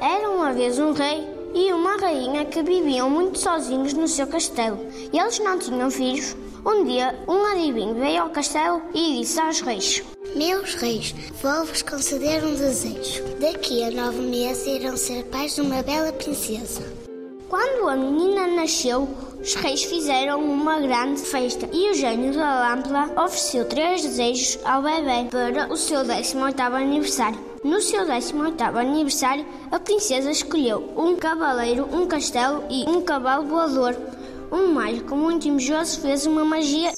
Era uma vez um rei e uma rainha que viviam muito sozinhos no seu castelo. Eles não tinham filhos. Um dia, um adivinho veio ao castelo e disse aos reis: Meus reis, vou-vos conceder um desejo. Daqui a nove meses irão ser pais de uma bela princesa. Quando a menina nasceu, os reis fizeram uma grande festa e o gênio da lâmpada ofereceu três desejos ao bebê para o seu 18 aniversário. No seu 18 aniversário, a princesa escolheu um cavaleiro, um castelo e um cavalo voador. Um mágico muito invejoso fez uma magia.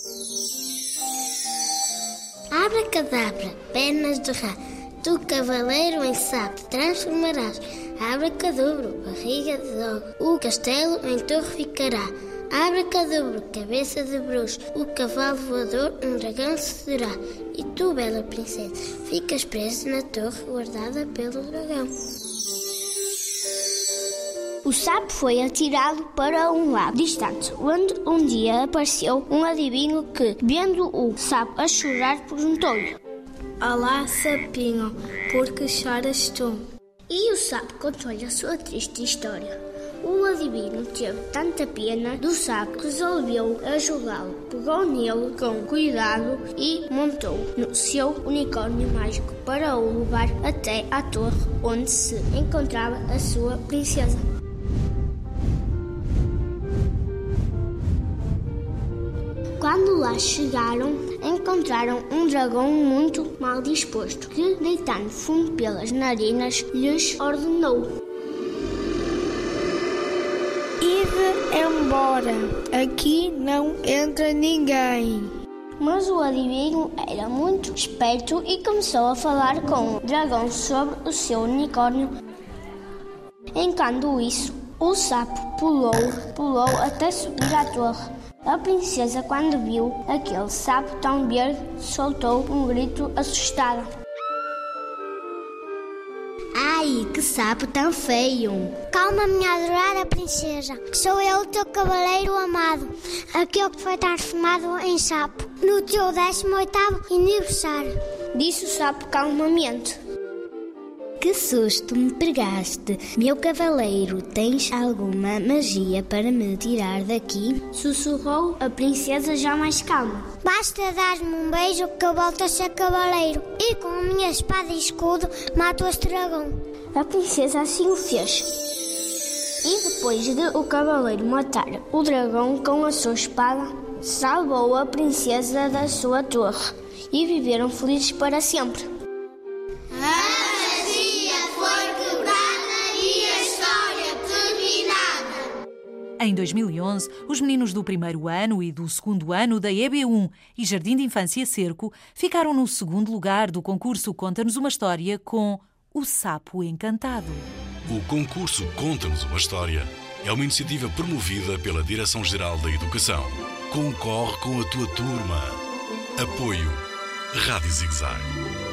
Abracadabra, pernas de rá, tu cavaleiro em sapo transformarás. Abracadabro, barriga de dog, o castelo em torre ficará. Abracadabra, cabeça de bruxo, o cavalo voador um dragão será. E tu, bela princesa, ficas presa na torre guardada pelo dragão. O sapo foi atirado para um lago distante, onde um dia apareceu um adivinho que, vendo o sapo a chorar, perguntou-lhe: Olá, sapinho, por que choras tu? E o sapo contou-lhe a sua triste história. O adivinho teve tanta pena do sapo que resolveu ajudá-lo. Pegou nele com cuidado e montou no seu unicórnio mágico para o levar até à torre onde se encontrava a sua princesa. Quando lá chegaram, encontraram um dragão muito mal disposto, que, deitando fumo pelas narinas, lhes ordenou: Ide embora, aqui não entra ninguém. Mas o adivinho era muito esperto e começou a falar com o dragão sobre o seu unicórnio. Enquanto isso, o sapo pulou, pulou até subir à torre. A princesa, quando viu aquele sapo tão verde, soltou um grito assustada. Ai, que sapo tão feio! Calma, minha adorada princesa, sou eu, o teu cavaleiro amado, aquele que foi transformado em sapo no teu 18 aniversário. Disse o sapo calmamente. Que susto me pegaste, meu cavaleiro. Tens alguma magia para me tirar daqui? Sussurrou a princesa já mais calma. Basta dar-me um beijo que eu volto a ser cavaleiro e com a minha espada e escudo mato este dragão. A princesa assim o fez. E depois de o cavaleiro matar o dragão com a sua espada, salvou a princesa da sua torre e viveram felizes para sempre. Em 2011, os meninos do primeiro ano e do segundo ano da EB1 e Jardim de Infância Cerco ficaram no segundo lugar do concurso Conta-nos uma História com O Sapo Encantado. O concurso Conta-nos uma História é uma iniciativa promovida pela Direção-Geral da Educação. Concorre com a tua turma. Apoio Rádio Zigzag.